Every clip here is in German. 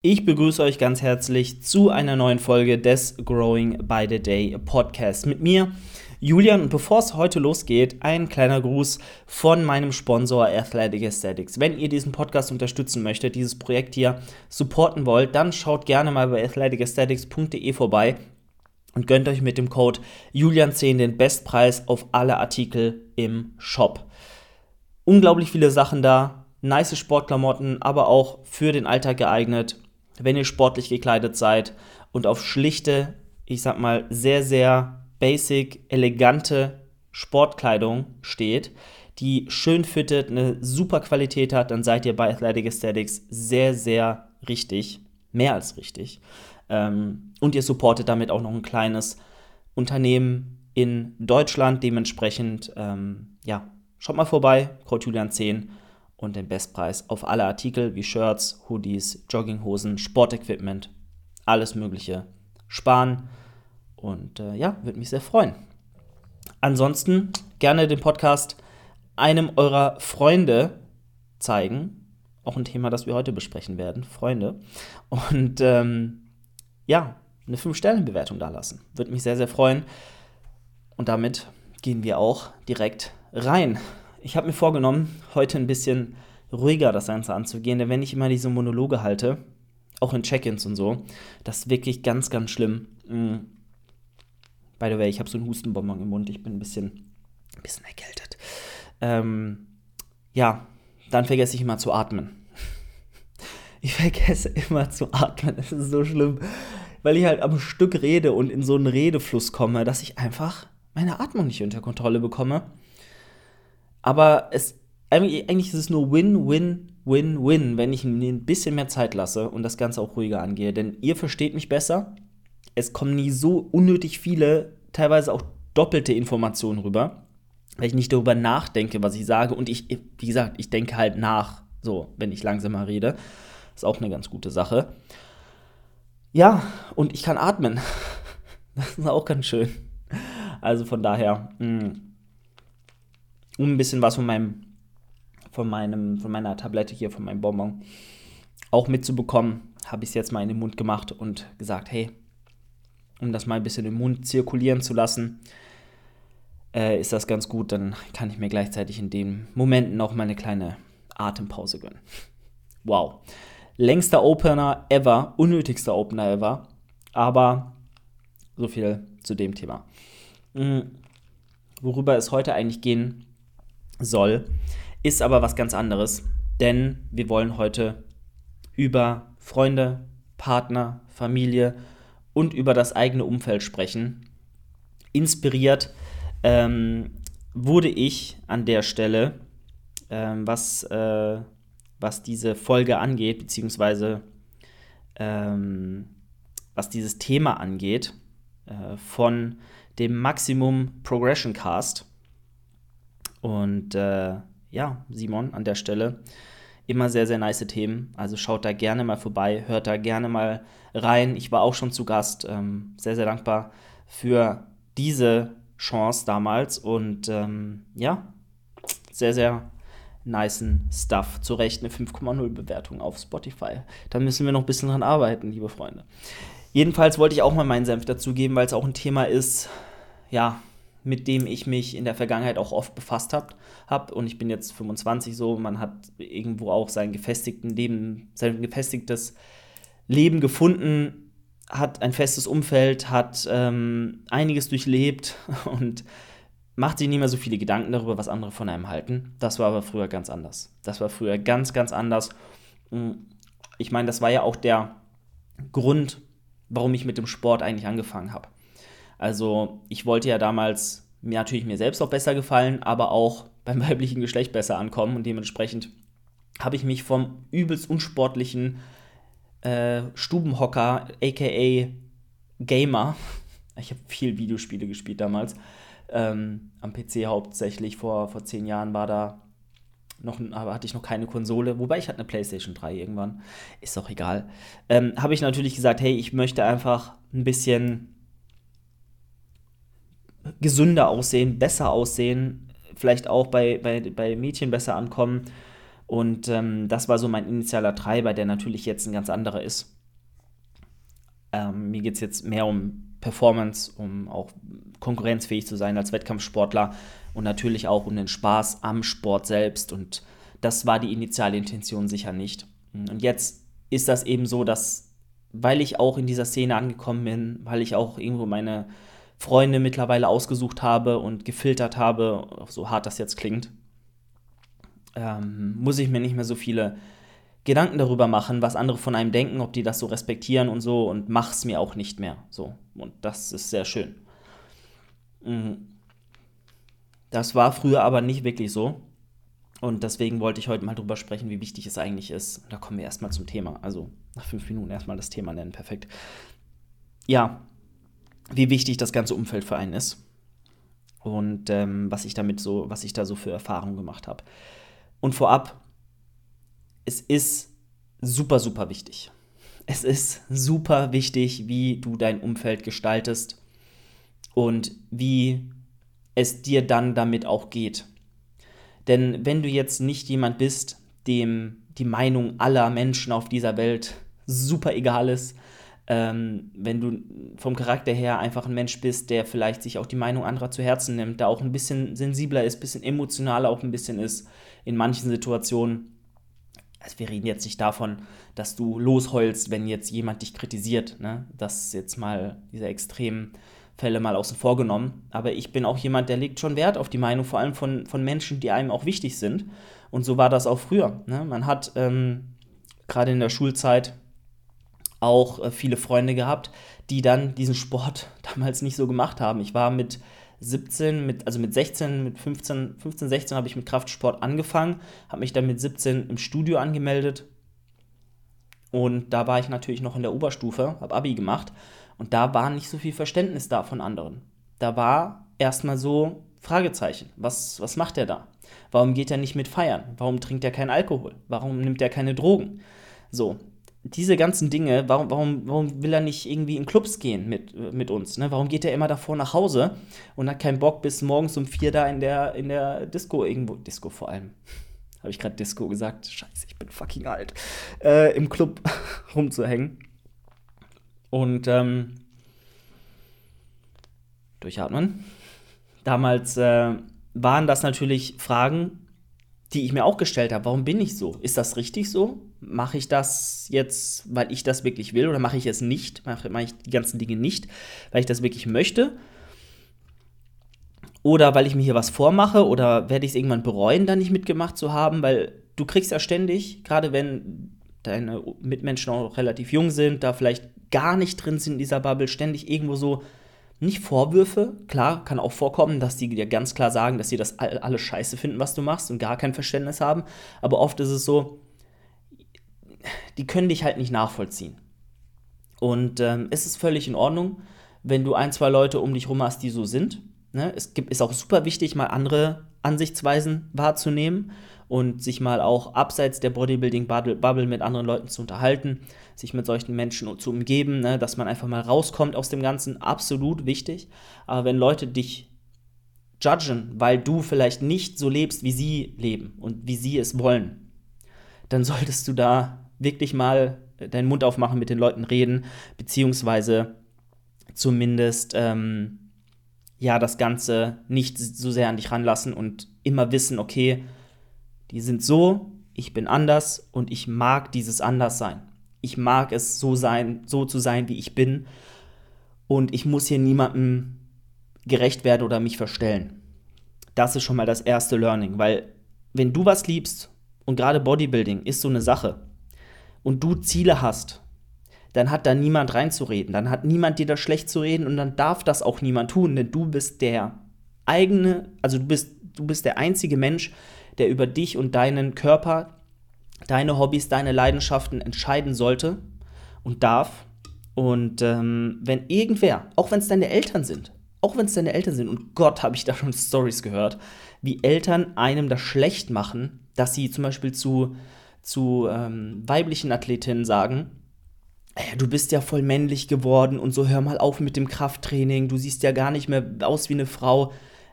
Ich begrüße euch ganz herzlich zu einer neuen Folge des Growing by the Day Podcast mit mir, Julian. Und bevor es heute losgeht, ein kleiner Gruß von meinem Sponsor Athletic Aesthetics. Wenn ihr diesen Podcast unterstützen möchtet, dieses Projekt hier supporten wollt, dann schaut gerne mal bei athleticesthetics.de vorbei und gönnt euch mit dem Code Julian10 den Bestpreis auf alle Artikel im Shop. Unglaublich viele Sachen da, nice Sportklamotten, aber auch für den Alltag geeignet wenn ihr sportlich gekleidet seid und auf schlichte, ich sag mal, sehr, sehr basic, elegante Sportkleidung steht, die schön fittet, eine super Qualität hat, dann seid ihr bei Athletic Aesthetics sehr, sehr richtig. Mehr als richtig. Ähm, und ihr supportet damit auch noch ein kleines Unternehmen in Deutschland. Dementsprechend, ähm, ja, schaut mal vorbei, Code Julian 10 und den Bestpreis auf alle Artikel wie Shirts, Hoodies, Jogginghosen, Sportequipment, alles Mögliche sparen. Und äh, ja, würde mich sehr freuen. Ansonsten gerne den Podcast einem eurer Freunde zeigen. Auch ein Thema, das wir heute besprechen werden. Freunde. Und ähm, ja, eine 5-Sterne-Bewertung da lassen. Würde mich sehr, sehr freuen. Und damit gehen wir auch direkt rein ich habe mir vorgenommen, heute ein bisschen ruhiger das Ganze anzugehen, denn wenn ich immer diese Monologe halte, auch in Check-ins und so, das ist wirklich ganz, ganz schlimm. Mm. By the way, ich habe so einen Hustenbonbon im Mund, ich bin ein bisschen, ein bisschen erkältet. Ähm, ja, dann vergesse ich immer zu atmen. Ich vergesse immer zu atmen, das ist so schlimm, weil ich halt am Stück rede und in so einen Redefluss komme, dass ich einfach meine Atmung nicht unter Kontrolle bekomme. Aber es, eigentlich ist es nur Win, Win, Win, Win, wenn ich mir ein bisschen mehr Zeit lasse und das Ganze auch ruhiger angehe. Denn ihr versteht mich besser. Es kommen nie so unnötig viele, teilweise auch doppelte Informationen rüber, weil ich nicht darüber nachdenke, was ich sage. Und ich, wie gesagt, ich denke halt nach, so, wenn ich langsamer rede. Ist auch eine ganz gute Sache. Ja, und ich kann atmen. Das ist auch ganz schön. Also von daher, mh, um ein bisschen was von meinem, von meinem, von meiner Tablette hier, von meinem Bonbon auch mitzubekommen, habe ich es jetzt mal in den Mund gemacht und gesagt, hey, um das mal ein bisschen im Mund zirkulieren zu lassen, äh, ist das ganz gut. Dann kann ich mir gleichzeitig in den Momenten auch mal eine kleine Atempause gönnen. Wow. Längster Opener ever, unnötigster Opener ever. Aber so viel zu dem Thema. Mhm. Worüber es heute eigentlich gehen soll, ist aber was ganz anderes, denn wir wollen heute über Freunde, Partner, Familie und über das eigene Umfeld sprechen. Inspiriert ähm, wurde ich an der Stelle, ähm, was, äh, was diese Folge angeht, beziehungsweise ähm, was dieses Thema angeht, äh, von dem Maximum Progression Cast. Und äh, ja, Simon an der Stelle. Immer sehr, sehr nice Themen. Also schaut da gerne mal vorbei, hört da gerne mal rein. Ich war auch schon zu Gast. Ähm, sehr, sehr dankbar für diese Chance damals. Und ähm, ja, sehr, sehr niceen Stuff. Zu Recht eine 5,0 Bewertung auf Spotify. Da müssen wir noch ein bisschen dran arbeiten, liebe Freunde. Jedenfalls wollte ich auch mal meinen Senf dazugeben, weil es auch ein Thema ist, ja, mit dem ich mich in der Vergangenheit auch oft befasst habe. Hab. Und ich bin jetzt 25 so, man hat irgendwo auch sein gefestigten Leben, sein gefestigtes Leben gefunden, hat ein festes Umfeld, hat ähm, einiges durchlebt und macht sich nicht mehr so viele Gedanken darüber, was andere von einem halten. Das war aber früher ganz anders. Das war früher ganz, ganz anders. Hm, ich meine, das war ja auch der Grund, warum ich mit dem Sport eigentlich angefangen habe. Also ich wollte ja damals mir natürlich mir selbst auch besser gefallen, aber auch beim weiblichen Geschlecht besser ankommen. Und dementsprechend habe ich mich vom übelst unsportlichen äh, Stubenhocker, aka Gamer, ich habe viel Videospiele gespielt damals, ähm, am PC hauptsächlich, vor, vor zehn Jahren war da noch, aber hatte ich noch keine Konsole, wobei ich hatte eine PlayStation 3 irgendwann, ist auch egal. Ähm, habe ich natürlich gesagt, hey, ich möchte einfach ein bisschen gesünder aussehen, besser aussehen, vielleicht auch bei, bei, bei Mädchen besser ankommen Und ähm, das war so mein initialer Treiber, der natürlich jetzt ein ganz anderer ist. Ähm, mir geht es jetzt mehr um Performance, um auch konkurrenzfähig zu sein als Wettkampfsportler und natürlich auch um den Spaß am Sport selbst. Und das war die initiale Intention sicher nicht. Und jetzt ist das eben so, dass, weil ich auch in dieser Szene angekommen bin, weil ich auch irgendwo meine Freunde mittlerweile ausgesucht habe und gefiltert habe, so hart das jetzt klingt, ähm, muss ich mir nicht mehr so viele Gedanken darüber machen, was andere von einem denken, ob die das so respektieren und so und mach's mir auch nicht mehr. So. Und das ist sehr schön. Mhm. Das war früher aber nicht wirklich so. Und deswegen wollte ich heute mal drüber sprechen, wie wichtig es eigentlich ist. Da kommen wir erstmal zum Thema. Also nach fünf Minuten erstmal das Thema nennen. Perfekt. Ja, wie wichtig das ganze Umfeld für einen ist. Und ähm, was ich damit so, was ich da so für Erfahrungen gemacht habe. Und vorab, es ist super, super wichtig. Es ist super wichtig, wie du dein Umfeld gestaltest und wie es dir dann damit auch geht. Denn wenn du jetzt nicht jemand bist, dem die Meinung aller Menschen auf dieser Welt super egal ist, ähm, wenn du vom Charakter her einfach ein Mensch bist, der vielleicht sich auch die Meinung anderer zu Herzen nimmt, da auch ein bisschen sensibler ist, ein bisschen emotionaler auch ein bisschen ist in manchen Situationen. Also wir reden jetzt nicht davon, dass du losheulst, wenn jetzt jemand dich kritisiert. Ne? Das ist jetzt mal diese extremen Fälle mal außen vor genommen. Aber ich bin auch jemand, der legt schon Wert auf die Meinung, vor allem von, von Menschen, die einem auch wichtig sind. Und so war das auch früher. Ne? Man hat ähm, gerade in der Schulzeit auch äh, viele Freunde gehabt, die dann diesen Sport damals nicht so gemacht haben. Ich war mit 17, mit, also mit 16, mit 15, 15, 16 habe ich mit Kraftsport angefangen, habe mich dann mit 17 im Studio angemeldet. Und da war ich natürlich noch in der Oberstufe, habe Abi gemacht und da war nicht so viel Verständnis da von anderen. Da war erstmal so Fragezeichen. Was, was macht er da? Warum geht er nicht mit feiern? Warum trinkt er keinen Alkohol? Warum nimmt er keine Drogen? So, diese ganzen Dinge, warum, warum, warum will er nicht irgendwie in Clubs gehen mit, mit uns? Ne? Warum geht er immer davor nach Hause und hat keinen Bock, bis morgens um vier da in der, in der Disco irgendwo, Disco vor allem, habe ich gerade Disco gesagt? Scheiße, ich bin fucking alt, äh, im Club rumzuhängen. Und ähm, durchatmen. Damals äh, waren das natürlich Fragen, die ich mir auch gestellt habe. Warum bin ich so? Ist das richtig so? Mache ich das jetzt, weil ich das wirklich will oder mache ich es nicht? Mache, mache ich die ganzen Dinge nicht, weil ich das wirklich möchte? Oder weil ich mir hier was vormache oder werde ich es irgendwann bereuen, da nicht mitgemacht zu haben? Weil du kriegst ja ständig, gerade wenn deine Mitmenschen auch relativ jung sind, da vielleicht gar nicht drin sind in dieser Bubble, ständig irgendwo so nicht Vorwürfe. Klar, kann auch vorkommen, dass die dir ganz klar sagen, dass sie das alles scheiße finden, was du machst und gar kein Verständnis haben. Aber oft ist es so, die können dich halt nicht nachvollziehen. Und ähm, es ist völlig in Ordnung, wenn du ein, zwei Leute um dich herum hast, die so sind. Ne? Es gibt, ist auch super wichtig, mal andere Ansichtsweisen wahrzunehmen und sich mal auch abseits der Bodybuilding-Bubble mit anderen Leuten zu unterhalten, sich mit solchen Menschen zu umgeben, ne, dass man einfach mal rauskommt aus dem Ganzen, absolut wichtig. Aber wenn Leute dich judgen, weil du vielleicht nicht so lebst, wie sie leben und wie sie es wollen, dann solltest du da wirklich mal deinen Mund aufmachen, mit den Leuten reden, beziehungsweise zumindest ähm, ja das Ganze nicht so sehr an dich ranlassen und immer wissen, okay, die sind so, ich bin anders und ich mag dieses Anderssein. Ich mag es so sein, so zu sein, wie ich bin. Und ich muss hier niemandem gerecht werden oder mich verstellen. Das ist schon mal das erste Learning, weil wenn du was liebst und gerade Bodybuilding ist so eine Sache und du Ziele hast, dann hat da niemand reinzureden, dann hat niemand dir das schlecht zu reden und dann darf das auch niemand tun, denn du bist der eigene, also du bist du bist der einzige Mensch, der über dich und deinen Körper, deine Hobbys, deine Leidenschaften entscheiden sollte und darf. Und ähm, wenn irgendwer, auch wenn es deine Eltern sind, auch wenn es deine Eltern sind, und Gott, habe ich da schon Stories gehört, wie Eltern einem das schlecht machen, dass sie zum Beispiel zu, zu ähm, weiblichen Athletinnen sagen, du bist ja voll männlich geworden und so hör mal auf mit dem Krafttraining, du siehst ja gar nicht mehr aus wie eine Frau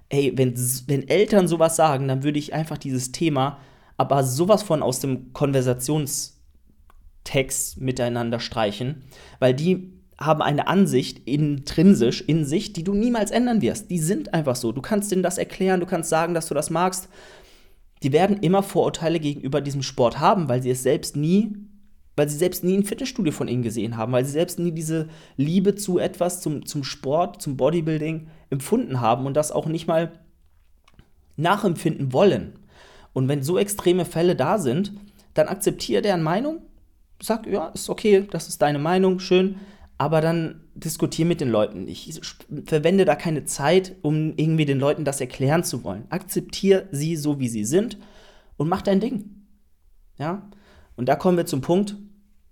ey, wenn, wenn Eltern sowas sagen, dann würde ich einfach dieses Thema aber sowas von aus dem Konversationstext miteinander streichen, weil die haben eine Ansicht intrinsisch in sich, die du niemals ändern wirst. Die sind einfach so. Du kannst denen das erklären, du kannst sagen, dass du das magst. Die werden immer Vorurteile gegenüber diesem Sport haben, weil sie es selbst nie, weil sie selbst nie ein Fitnessstudio von ihnen gesehen haben, weil sie selbst nie diese Liebe zu etwas, zum, zum Sport, zum Bodybuilding empfunden haben und das auch nicht mal nachempfinden wollen. Und wenn so extreme Fälle da sind, dann akzeptiere deren Meinung, sag, ja, ist okay, das ist deine Meinung, schön, aber dann diskutiere mit den Leuten nicht. Verwende da keine Zeit, um irgendwie den Leuten das erklären zu wollen. Akzeptiere sie so, wie sie sind und mach dein Ding. Ja? Und da kommen wir zum Punkt,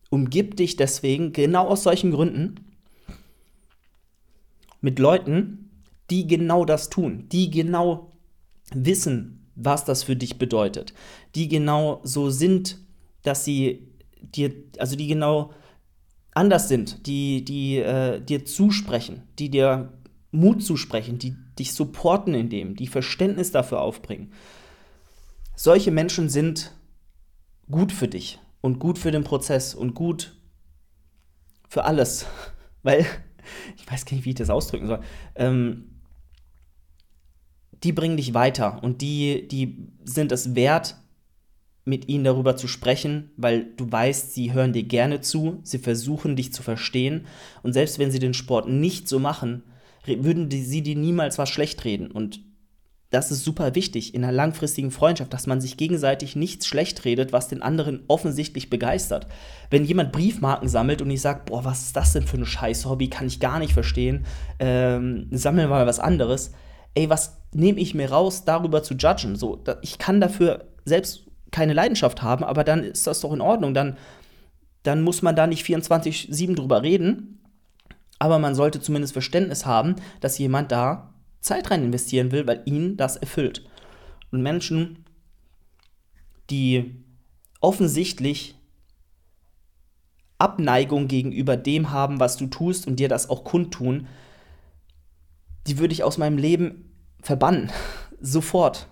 umgib dich deswegen genau aus solchen Gründen mit Leuten, die genau das tun, die genau wissen, was das für dich bedeutet, die genau so sind, dass sie dir, also die genau anders sind, die, die äh, dir zusprechen, die dir Mut zusprechen, die dich supporten in dem, die Verständnis dafür aufbringen. Solche Menschen sind gut für dich und gut für den Prozess und gut für alles. Weil, ich weiß gar nicht, wie ich das ausdrücken soll. Ähm, die bringen dich weiter und die, die sind es wert, mit ihnen darüber zu sprechen, weil du weißt, sie hören dir gerne zu, sie versuchen dich zu verstehen und selbst wenn sie den Sport nicht so machen, würden die, sie dir niemals was schlecht reden und das ist super wichtig in einer langfristigen Freundschaft, dass man sich gegenseitig nichts schlecht redet, was den anderen offensichtlich begeistert. Wenn jemand Briefmarken sammelt und ich sage, boah, was ist das denn für ein scheiß Hobby, kann ich gar nicht verstehen, ähm, sammeln wir mal was anderes. Ey, was nehme ich mir raus, darüber zu judgen? So, ich kann dafür selbst keine Leidenschaft haben, aber dann ist das doch in Ordnung. Dann, dann muss man da nicht 24-7 drüber reden. Aber man sollte zumindest Verständnis haben, dass jemand da Zeit rein investieren will, weil ihn das erfüllt. Und Menschen, die offensichtlich Abneigung gegenüber dem haben, was du tust und dir das auch kundtun, die würde ich aus meinem Leben verbannen. Sofort.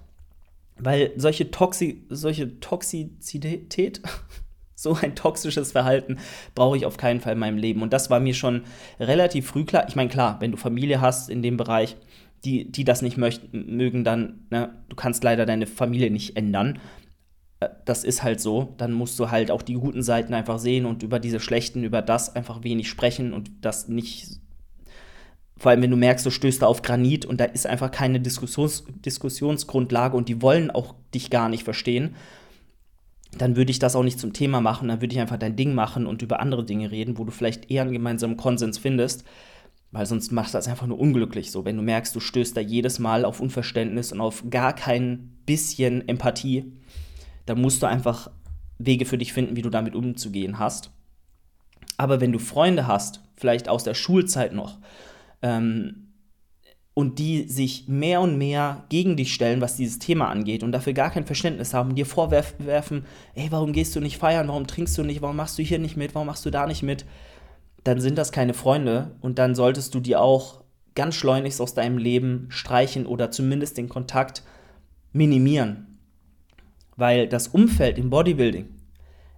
Weil solche, Toxi solche Toxizität, so ein toxisches Verhalten brauche ich auf keinen Fall in meinem Leben. Und das war mir schon relativ früh klar. Ich meine, klar, wenn du Familie hast in dem Bereich, die, die das nicht möchten, mögen, dann, ne, du kannst leider deine Familie nicht ändern. Äh, das ist halt so. Dann musst du halt auch die guten Seiten einfach sehen und über diese schlechten, über das einfach wenig sprechen und das nicht vor allem, wenn du merkst, du stößt da auf Granit und da ist einfach keine Diskussions Diskussionsgrundlage und die wollen auch dich gar nicht verstehen, dann würde ich das auch nicht zum Thema machen. Dann würde ich einfach dein Ding machen und über andere Dinge reden, wo du vielleicht eher einen gemeinsamen Konsens findest. Weil sonst macht das einfach nur unglücklich so. Wenn du merkst, du stößt da jedes Mal auf Unverständnis und auf gar kein bisschen Empathie, dann musst du einfach Wege für dich finden, wie du damit umzugehen hast. Aber wenn du Freunde hast, vielleicht aus der Schulzeit noch, ähm, und die sich mehr und mehr gegen dich stellen, was dieses Thema angeht und dafür gar kein Verständnis haben, dir vorwerfen, ey, warum gehst du nicht feiern, warum trinkst du nicht, warum machst du hier nicht mit, warum machst du da nicht mit, dann sind das keine Freunde und dann solltest du die auch ganz schleunigst aus deinem Leben streichen oder zumindest den Kontakt minimieren. Weil das Umfeld im Bodybuilding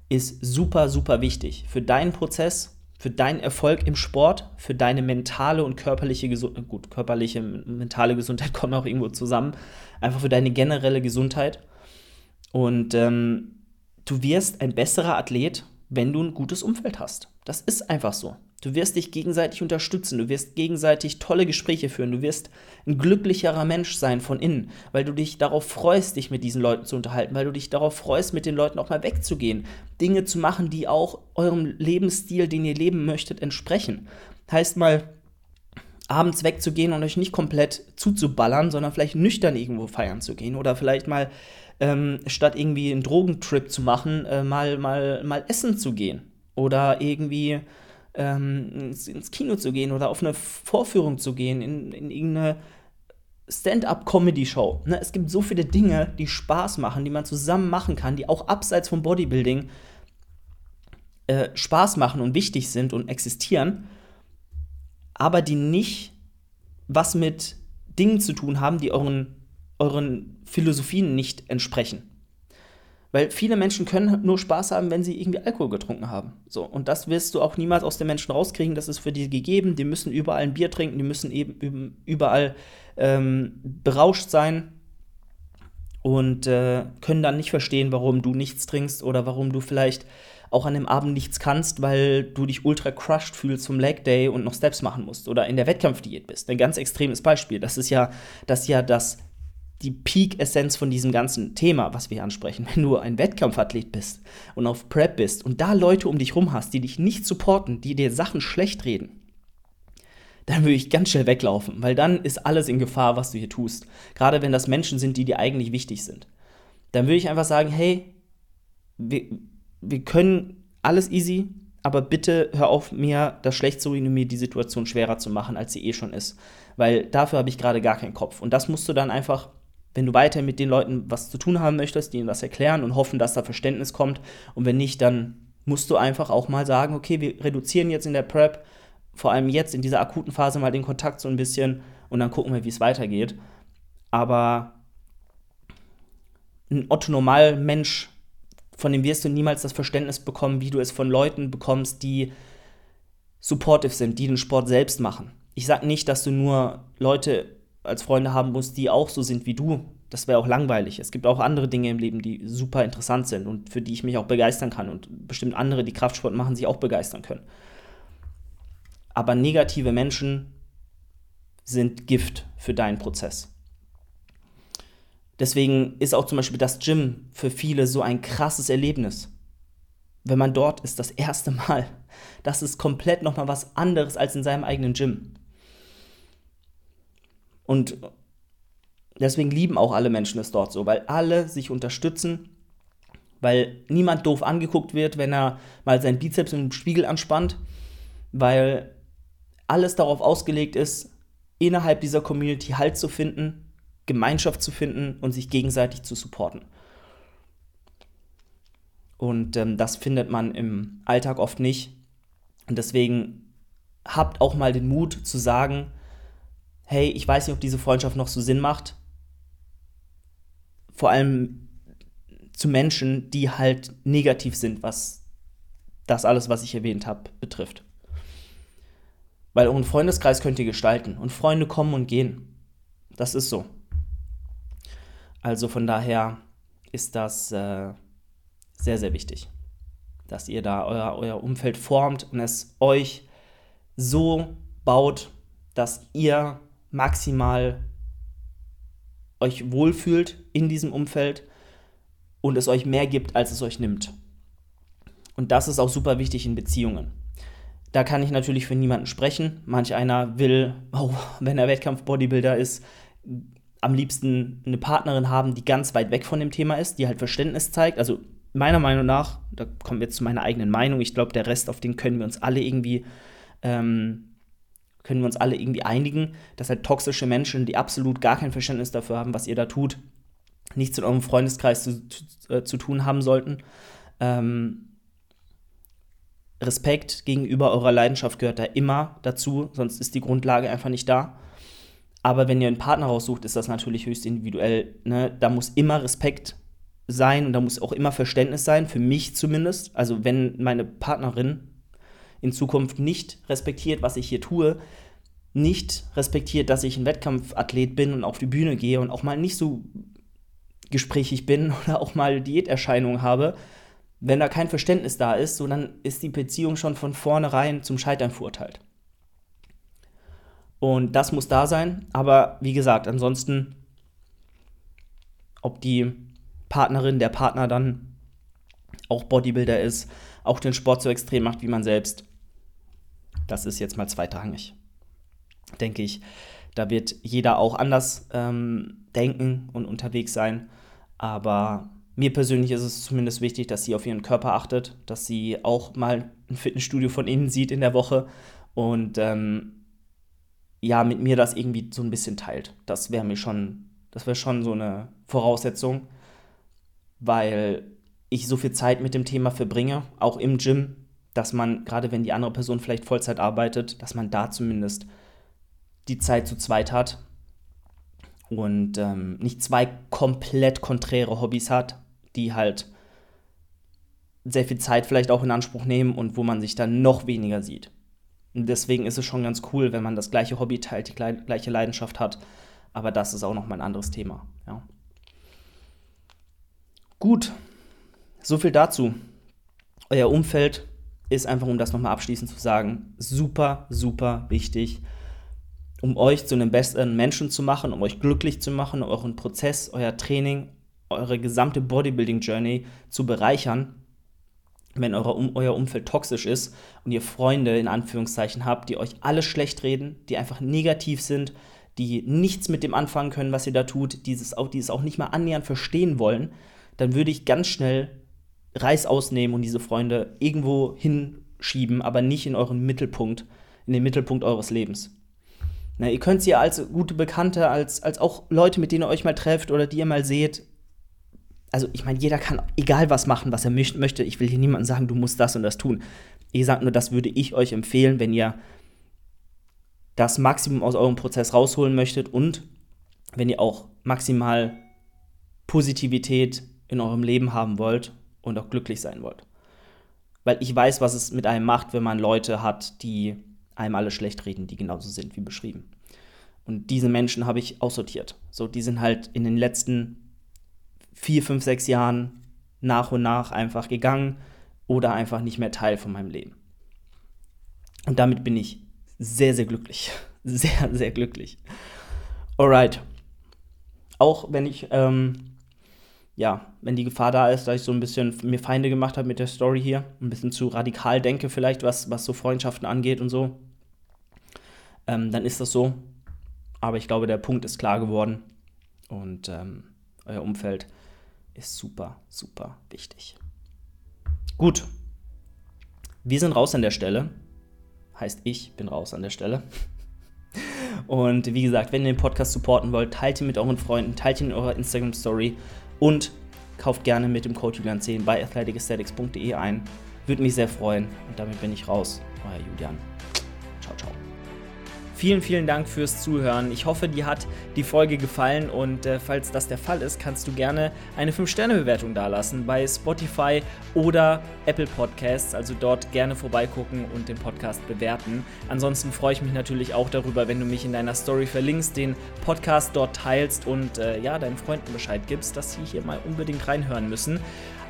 ist super, super wichtig für deinen Prozess für deinen Erfolg im Sport, für deine mentale und körperliche Gesundheit, gut, körperliche, mentale Gesundheit kommen auch irgendwo zusammen, einfach für deine generelle Gesundheit. Und ähm, du wirst ein besserer Athlet, wenn du ein gutes Umfeld hast. Das ist einfach so. Du wirst dich gegenseitig unterstützen, du wirst gegenseitig tolle Gespräche führen, du wirst ein glücklicherer Mensch sein von innen, weil du dich darauf freust, dich mit diesen Leuten zu unterhalten, weil du dich darauf freust, mit den Leuten auch mal wegzugehen, Dinge zu machen, die auch eurem Lebensstil, den ihr leben möchtet, entsprechen. Heißt mal, abends wegzugehen und euch nicht komplett zuzuballern, sondern vielleicht nüchtern irgendwo feiern zu gehen oder vielleicht mal ähm, statt irgendwie einen Drogentrip zu machen, äh, mal, mal, mal essen zu gehen oder irgendwie ähm, ins, ins, Kino zu gehen oder auf eine Vorführung zu gehen, in, in irgendeine Stand-up-Comedy-Show. Ne? Es gibt so viele Dinge, die Spaß machen, die man zusammen machen kann, die auch abseits vom Bodybuilding äh, Spaß machen und wichtig sind und existieren, aber die nicht was mit Dingen zu tun haben, die euren, euren Philosophien nicht entsprechen. Weil viele Menschen können nur Spaß haben, wenn sie irgendwie Alkohol getrunken haben. So, und das wirst du auch niemals aus den Menschen rauskriegen. Das ist für die gegeben. Die müssen überall ein Bier trinken, die müssen eben überall ähm, berauscht sein und äh, können dann nicht verstehen, warum du nichts trinkst oder warum du vielleicht auch an dem Abend nichts kannst, weil du dich ultra crushed fühlst zum Leg Day und noch Steps machen musst oder in der Wettkampfdiät bist. Ein ganz extremes Beispiel. Das ist ja das, ist ja das die Peak-Essenz von diesem ganzen Thema, was wir hier ansprechen. Wenn du ein Wettkampfathlet bist und auf Prep bist und da Leute um dich rum hast, die dich nicht supporten, die dir Sachen schlecht reden, dann würde ich ganz schnell weglaufen, weil dann ist alles in Gefahr, was du hier tust. Gerade wenn das Menschen sind, die dir eigentlich wichtig sind. Dann würde ich einfach sagen, hey, wir, wir können alles easy, aber bitte hör auf, mir das schlecht zu reden und mir die Situation schwerer zu machen, als sie eh schon ist. Weil dafür habe ich gerade gar keinen Kopf. Und das musst du dann einfach wenn du weiter mit den Leuten was zu tun haben möchtest, die ihnen das erklären und hoffen, dass da Verständnis kommt. Und wenn nicht, dann musst du einfach auch mal sagen, okay, wir reduzieren jetzt in der Prep, vor allem jetzt in dieser akuten Phase mal den Kontakt so ein bisschen und dann gucken wir, wie es weitergeht. Aber ein Otto-Normal-Mensch, von dem wirst du niemals das Verständnis bekommen, wie du es von Leuten bekommst, die supportive sind, die den Sport selbst machen. Ich sage nicht, dass du nur Leute als Freunde haben musst, die auch so sind wie du. Das wäre auch langweilig. Es gibt auch andere Dinge im Leben, die super interessant sind und für die ich mich auch begeistern kann und bestimmt andere, die Kraftsport machen, sich auch begeistern können. Aber negative Menschen sind Gift für deinen Prozess. Deswegen ist auch zum Beispiel das Gym für viele so ein krasses Erlebnis. Wenn man dort ist, das erste Mal. Das ist komplett nochmal was anderes als in seinem eigenen Gym. Und deswegen lieben auch alle Menschen es dort so, weil alle sich unterstützen, weil niemand doof angeguckt wird, wenn er mal seinen Bizeps im Spiegel anspannt, weil alles darauf ausgelegt ist, innerhalb dieser Community Halt zu finden, Gemeinschaft zu finden und sich gegenseitig zu supporten. Und ähm, das findet man im Alltag oft nicht. Und deswegen habt auch mal den Mut zu sagen, hey, ich weiß nicht, ob diese Freundschaft noch so Sinn macht. Vor allem zu Menschen, die halt negativ sind, was das alles, was ich erwähnt habe, betrifft. Weil euren Freundeskreis könnt ihr gestalten und Freunde kommen und gehen. Das ist so. Also von daher ist das äh, sehr, sehr wichtig, dass ihr da euer, euer Umfeld formt und es euch so baut, dass ihr maximal euch wohlfühlt in diesem Umfeld und es euch mehr gibt, als es euch nimmt. Und das ist auch super wichtig in Beziehungen. Da kann ich natürlich für niemanden sprechen. Manch einer will, oh, wenn er Wettkampf-Bodybuilder ist, am liebsten eine Partnerin haben, die ganz weit weg von dem Thema ist, die halt Verständnis zeigt. Also meiner Meinung nach, da kommen wir jetzt zu meiner eigenen Meinung, ich glaube, der Rest, auf den können wir uns alle irgendwie ähm, können wir uns alle irgendwie einigen, dass halt toxische Menschen, die absolut gar kein Verständnis dafür haben, was ihr da tut, nichts in eurem Freundeskreis zu, zu, äh, zu tun haben sollten. Ähm, Respekt gegenüber eurer Leidenschaft gehört da immer dazu, sonst ist die Grundlage einfach nicht da. Aber wenn ihr einen Partner raussucht, ist das natürlich höchst individuell. Ne? Da muss immer Respekt sein und da muss auch immer Verständnis sein, für mich zumindest. Also wenn meine Partnerin in Zukunft nicht respektiert, was ich hier tue, nicht respektiert, dass ich ein Wettkampfathlet bin und auf die Bühne gehe und auch mal nicht so gesprächig bin oder auch mal Diäterscheinungen habe, wenn da kein Verständnis da ist, so dann ist die Beziehung schon von vornherein zum Scheitern verurteilt. Und das muss da sein, aber wie gesagt, ansonsten, ob die Partnerin, der Partner dann auch Bodybuilder ist, auch den Sport so extrem macht wie man selbst, das ist jetzt mal zweitrangig. Denke ich. Da wird jeder auch anders ähm, denken und unterwegs sein. Aber mir persönlich ist es zumindest wichtig, dass sie auf ihren Körper achtet, dass sie auch mal ein Fitnessstudio von innen sieht in der Woche und ähm, ja, mit mir das irgendwie so ein bisschen teilt. Das wäre mir schon, das wäre schon so eine Voraussetzung, weil ich so viel Zeit mit dem Thema verbringe, auch im Gym, dass man, gerade wenn die andere Person vielleicht Vollzeit arbeitet, dass man da zumindest die Zeit zu zweit hat und ähm, nicht zwei komplett konträre Hobbys hat, die halt sehr viel Zeit vielleicht auch in Anspruch nehmen und wo man sich dann noch weniger sieht. Und deswegen ist es schon ganz cool, wenn man das gleiche Hobby teilt, die gleiche Leidenschaft hat. Aber das ist auch noch mal ein anderes Thema. Ja. Gut, so viel dazu. Euer Umfeld ist einfach, um das nochmal abschließend zu sagen, super, super wichtig, um euch zu einem besseren Menschen zu machen, um euch glücklich zu machen, euren Prozess, euer Training, eure gesamte Bodybuilding-Journey zu bereichern. Wenn eure, um, euer Umfeld toxisch ist und ihr Freunde in Anführungszeichen habt, die euch alles schlecht reden, die einfach negativ sind, die nichts mit dem anfangen können, was ihr da tut, auch, dieses auch nicht mal annähernd verstehen wollen, dann würde ich ganz schnell Reiß ausnehmen und diese Freunde irgendwo hinschieben, aber nicht in euren Mittelpunkt, in den Mittelpunkt eures Lebens. Na, ihr könnt sie als gute Bekannte, als, als auch Leute, mit denen ihr euch mal trefft oder die ihr mal seht. Also, ich meine, jeder kann egal was machen, was er möchte. Ich will hier niemandem sagen, du musst das und das tun. Ich sage nur, das würde ich euch empfehlen, wenn ihr das Maximum aus eurem Prozess rausholen möchtet und wenn ihr auch maximal Positivität in eurem Leben haben wollt und auch glücklich sein wollt. Weil ich weiß, was es mit einem macht, wenn man Leute hat, die einem alle schlecht reden, die genauso sind wie beschrieben. Und diese Menschen habe ich aussortiert. So, die sind halt in den letzten vier, fünf, sechs Jahren nach und nach einfach gegangen oder einfach nicht mehr Teil von meinem Leben. Und damit bin ich sehr, sehr glücklich. Sehr, sehr glücklich. Alright. Auch wenn ich ähm, ja, wenn die Gefahr da ist, dass ich so ein bisschen mir Feinde gemacht habe mit der Story hier, ein bisschen zu radikal denke vielleicht, was, was so Freundschaften angeht und so, ähm, dann ist das so. Aber ich glaube, der Punkt ist klar geworden und ähm, euer Umfeld ist super, super wichtig. Gut, wir sind raus an der Stelle. Heißt, ich bin raus an der Stelle. Und wie gesagt, wenn ihr den Podcast supporten wollt, teilt ihn mit euren Freunden, teilt ihn in eurer Instagram-Story und kauft gerne mit dem Code Julian10 bei athleticesthetics.de ein. Würde mich sehr freuen. Und damit bin ich raus. Euer Julian. Ciao, ciao. Vielen, vielen Dank fürs Zuhören. Ich hoffe, dir hat die Folge gefallen und äh, falls das der Fall ist, kannst du gerne eine 5-Sterne-Bewertung dalassen bei Spotify oder Apple Podcasts. Also dort gerne vorbeigucken und den Podcast bewerten. Ansonsten freue ich mich natürlich auch darüber, wenn du mich in deiner Story verlinkst, den Podcast dort teilst und äh, ja, deinen Freunden Bescheid gibst, dass sie hier mal unbedingt reinhören müssen.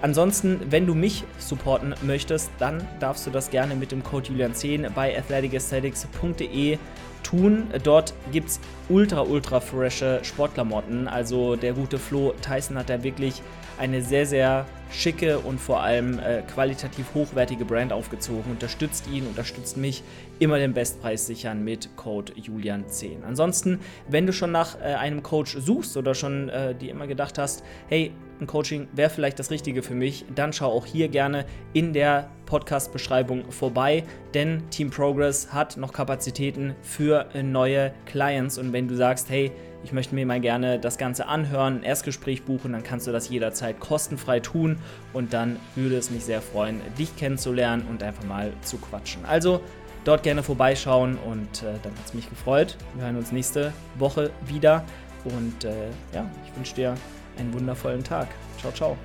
Ansonsten, wenn du mich supporten möchtest, dann darfst du das gerne mit dem Code Julian10 bei athleticesthetics.de tun. Dort gibt es ultra, ultra frische Sportklamotten. Also der gute Flo Tyson hat da wirklich eine sehr, sehr schicke und vor allem äh, qualitativ hochwertige Brand aufgezogen. Unterstützt ihn, unterstützt mich. Immer den Bestpreis sichern mit Code Julian10. Ansonsten, wenn du schon nach äh, einem Coach suchst oder schon äh, dir immer gedacht hast, hey, Coaching wäre vielleicht das Richtige für mich, dann schau auch hier gerne in der Podcast-Beschreibung vorbei, denn Team Progress hat noch Kapazitäten für neue Clients und wenn du sagst, hey, ich möchte mir mal gerne das Ganze anhören, ein Erstgespräch buchen, dann kannst du das jederzeit kostenfrei tun und dann würde es mich sehr freuen, dich kennenzulernen und einfach mal zu quatschen. Also dort gerne vorbeischauen und äh, dann hat es mich gefreut. Wir hören uns nächste Woche wieder und äh, ja, ich wünsche dir einen wundervollen Tag. Ciao, ciao.